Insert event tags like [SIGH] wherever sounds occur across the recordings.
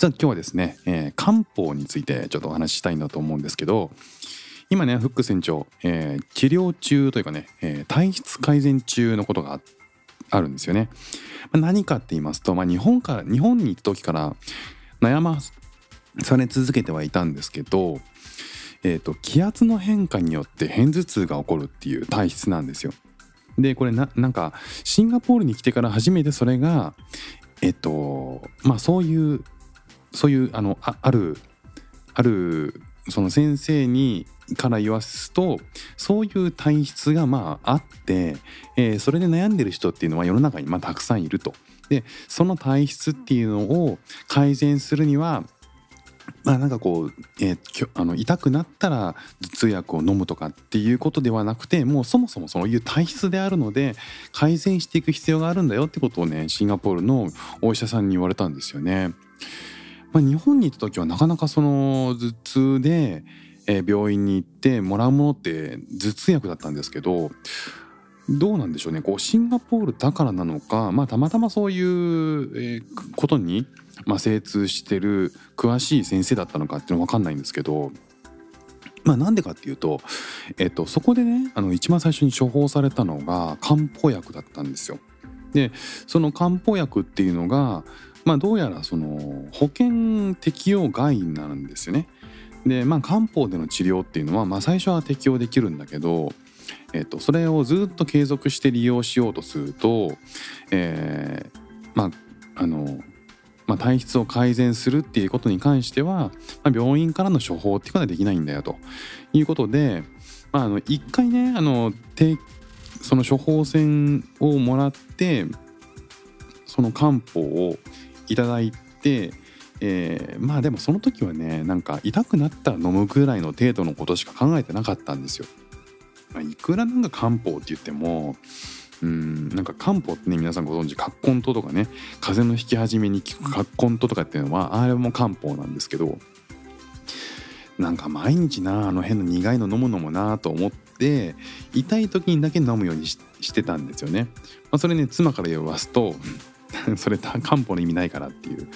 さあ今日はですね、えー漢方についてちょっとお話ししたいなと思うんですけど今ねフック船長、えー治療中というかね、えー体質改善中のことがあるんですよね。まあ何かって言いますと、まあ、日本から日本に行った時から悩まされ続けてはいたんですけど、えー、と気圧の変化によって片頭痛が起こるっていう体質なんですよ。でこれななんかシンガポールに来てから初めてそれがえっとまあそういうそういうあのああるあるその先生にから言わすとそういう体質がまああって、えーそれで悩んでる人っていうのは世の中にまあたくさんいると。でその体質っていうのを改善するにはまあなんかこう、えーあの痛くなったら頭痛薬を飲むとかっていうことではなくてもうそもそもそういう体質であるので改善していく必要があるんだよってことをねシンガポールのお医者さんに言われたんですよね。まあ、日本に行った時はなかなかその頭痛で、病院に行ってもらうものって頭痛薬だったんですけどどうなんでしょうねこうシンガポールだからなのか、まあ、たまたまそういう、ことに、精通してる詳しい先生だったのかっていうのは分かんないんですけど。まあなんでかっていうと、えっと、そこでねあの一番最初に処方されたのが漢方薬だったんですよ。でその漢方薬っていうのが、まあ、どうやらその保険適用外になるんですよね。でまあ漢方での治療っていうのは、まあ、最初は適用できるんだけど、えっと、それをずっと継続して利用しようとすると、えーまああのまあ、体質を改善するっていうことに関しては、まあ、病院からの処方っていうことはできないんだよということで、まあ、あの一回ねあのその処方箋をもらってその漢方をいただいて、えーまあでもその時はねなんか痛くなったら飲むぐらいの程度のことしか考えてなかったんですよ。まあ、いくらなんか漢方って言ってもうんなんか漢方ってね皆さんご存知葛根湯とかね風邪の引き始めに効く葛根湯とかっていうのはあれも漢方なんですけどなんか毎日なあの変な苦いの飲むのもなと思って痛い時にだけ飲むようにししてたんですよね。まあ、それね妻から言わすと [LAUGHS] それ漢方の意味ないからっていう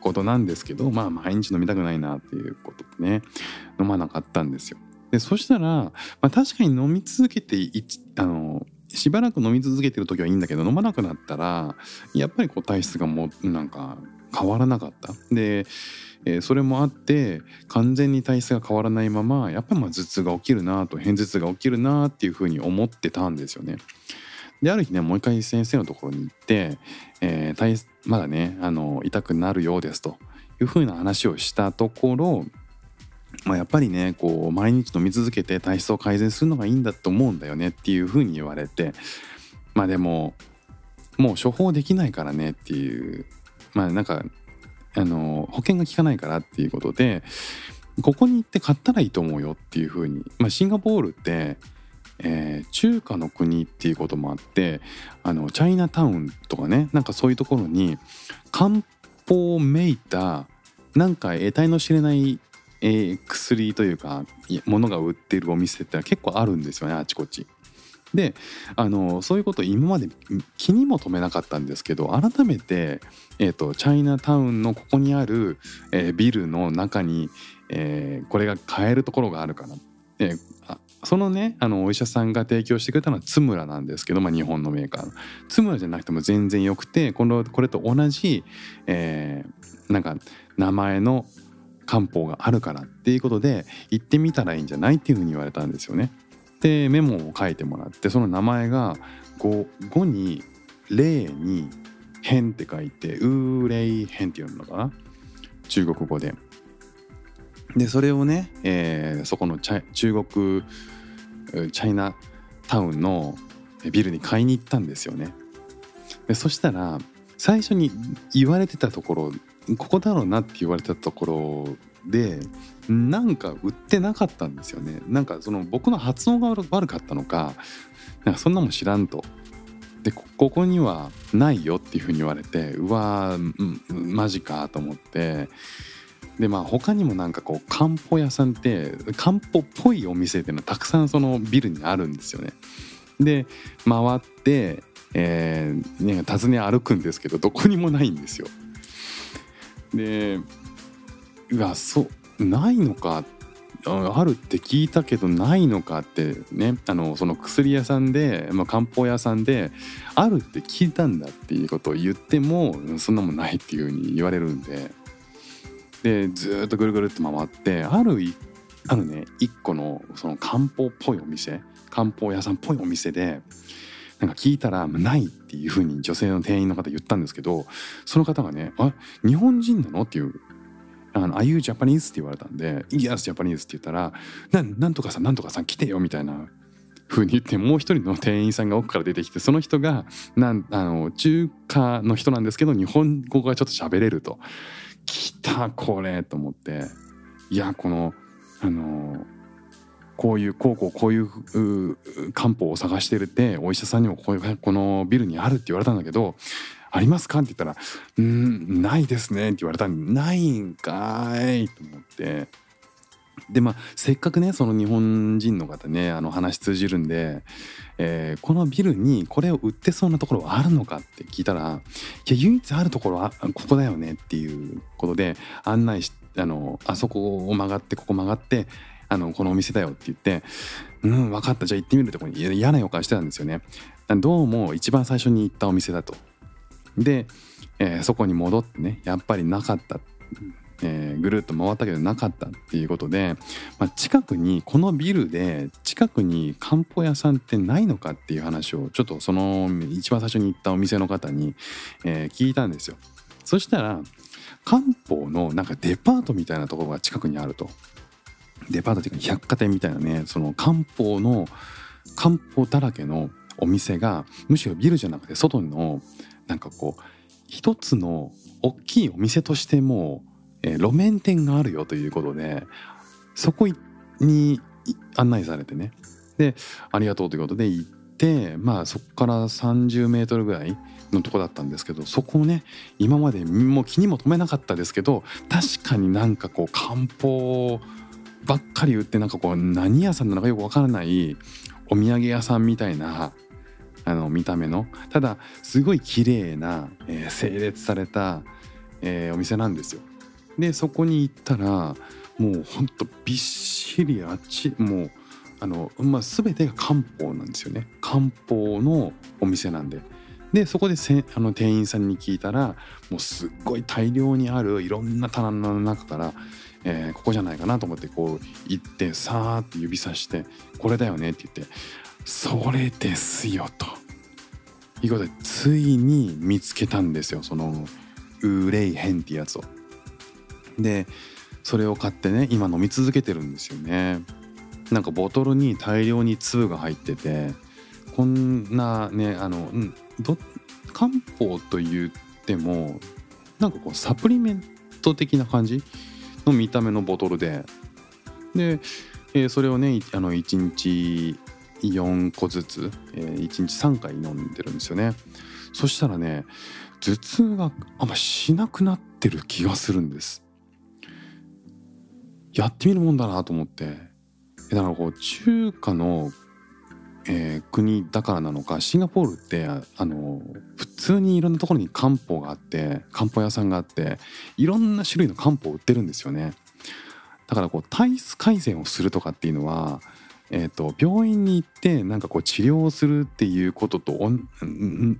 ことなんですけどまあ毎日飲みたくないなっていうことでね飲まなかったんですよ。でそしたら、まあ、確かに飲み続けてあのしばらく飲み続けてる時はいいんだけど飲まなくなったらやっぱりこう体質がもうなんか変わらなかった。で、えーそれもあって完全に体質が変わらないままやっぱりまあ頭痛が起きるなと片頭痛が起きるなっていうふうに思ってたんですよね。である日ねもう一回先生のところに行って、えーまだねあの痛くなるようですというふうな話をしたところまあ、やっぱりねこう毎日飲み続けて体質を改善するのがいいんだと思うんだよねっていうふうに言われてまあでももう処方できないからねっていうまあなんかあの保険が効かないからっていうことでここに行って買ったらいいと思うよっていうふうに、まあ、シンガポールって、えー中華の国っていうこともあってあのチャイナタウンとかねなんかそういうところに漢方めいたなんか得体の知れないえー薬というかいや物が売ってるお店って結構あるんですよねあちこち。であのそういうこと今まで気にも留めなかったんですけど改めて、えー、とチャイナタウンのここにある、えービルの中に、えーこれが買えるところがあるから、えーそのねあのお医者さんが提供してくれたのはツムラなんですけど、まあ、日本のメーカーのツムラじゃなくても全然よくてこのこれと同じ、えーなんか名前の漢方があるからっていうことで行ってみたらいいんじゃないっていうふうに言われたんですよね。でメモを書いてもらってその名前が 5, 5に「霊」に「変」って書いて「ウーレイ変」って読むのかな？中国語で。でそれをね、えーそこの中国チャイナタウンのビルに買いに行ったんですよね。でそしたら最初に言われてたところここだろうなって言われたところでなんか売ってなかったんですよねなんかその僕の発音が悪かったのかなんかそんなもん知らんとでここにはないよっていうふうに言われてうわーマジかと思ってでまあ他にもなんかこう漢方屋さんって漢方っぽいお店っていうのはたくさんそのビルにあるんですよね。で回って、えーね、訪ね歩くんですけどどこにもないんですよ。でうわそうないのかあるって聞いたけどないのかってねあのその薬屋さんで、まあ、漢方屋さんであるって聞いたんだっていうことを言ってもそんなもんないっていうふうに言われるんででずっとぐるぐるって回ってあるあるね一個のその漢方っぽいお店漢方屋さんっぽいお店でなんか聞いたらないっていうふうに女性の店員の方言ったんですけどその方がね「あ日本人なの?」っていうあの、Are you Japanese? って言われたんで、Yes, Japanese って言ったら、ななんとかさん、なんとかさん来てよみたいな風に言って、もう一人の店員さんが奥から出てきて、その人が、なんあの中華の人なんですけど、日本語がちょっと喋れると。来た、これと思って。いや、この、あの、こういうこうこうこういう漢方を探してるってお医者さんにもこういうこのビルにあるって言われたんだけどありますか?」って言ったら「うんないですね」って言われたんで「ないんかい」と思ってでまあせっかくねその日本人の方ねあの話通じるんで、えー、このビルにこれを売ってそうなところはあるのかって聞いたら「いや唯一あるところはここだよね」っていうことで案内しあのあそこを曲がってここ曲がってあのこのお店だよって言って「うん分かった。じゃあ行ってみる」とこに嫌な予感してたんですよね。どうも一番最初に行ったお店だと。で、えー、そこに戻ってねやっぱりなかった、えー、ぐるっと回ったけどなかったっていうことで、まあ、近くにこのビルで近くに漢方屋さんってないのかっていう話をちょっとその一番最初に行ったお店の方に、えー、聞いたんですよ。そしたら漢方のなんかデパートみたいなところが近くにあると。デパートっていうか百貨店みたいなねその漢方の漢方だらけのお店がむしろビルじゃなくて外のなんかこう一つの大きいお店としても、えー、路面店があるよということでそこに案内されてねでありがとうということで行ってまあそこから30メートルぐらいのとこだったんですけどそこをね今までもう気にも留めなかったですけど確かになんかこう漢方ばっかり売ってなんかこう何屋さんなのかよくわからないお土産屋さんみたいなあの見た目のただすごい綺麗な、えー、整列された、えー、お店なんですよ。でそこに行ったらもうほんとびっしりあっちもうあの、まあ、全てが漢方なんですよね漢方のお店なんで。でそこでせあの店員さんに聞いたらもうすっごい大量にあるいろんな棚の中からえー、ここじゃないかなと思ってこう行ってさーって指さして「これだよね」って言ってそれですよということでついに見つけたんですよそのウレイヘンってやつを。でそれを買ってね今飲み続けてるんですよね。なんかボトルに大量に粒が入っててこんなねあの、ど漢方と言ってもなんかこうサプリメント的な感じ？の見た目のボトルで。で、えー、それをねあの1日4個ずつ、えー、1日3回飲んでるんですよね。そしたらね頭痛があんましなくなってる気がするんです。やってみるもんだなと思って。だからこう中華の、えー、国だからなのかシンガポールってあの普通にいろんなところに漢方があって漢方屋さんがあっていろんな種類の漢方を売ってるんですよね。だからこう体質改善をするとかっていうのはえーと、病院に行ってなんかこう治療をするっていうことと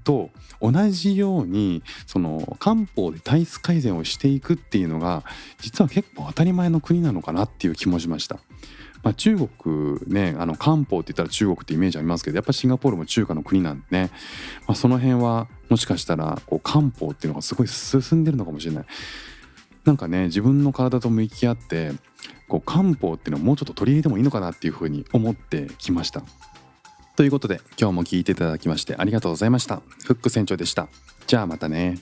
と同じようにその漢方で体質改善をしていくっていうのが実は結構当たり前の国なのかなっていう気もしました。まあ、中国ねあの漢方って言ったら中国ってイメージありますけどやっぱシンガポールも中華の国なんでね、まあ、その辺はもしかしたらこう漢方っていうのがすごい進んでるのかもしれない。なんかね自分の体と向き合ってこう漢方っていうのをもうちょっと取り入れてもいいのかなっていうふうに思ってきました。ということで今日も聞いていただきましてありがとうございました。フック船長でした。じゃあまたね。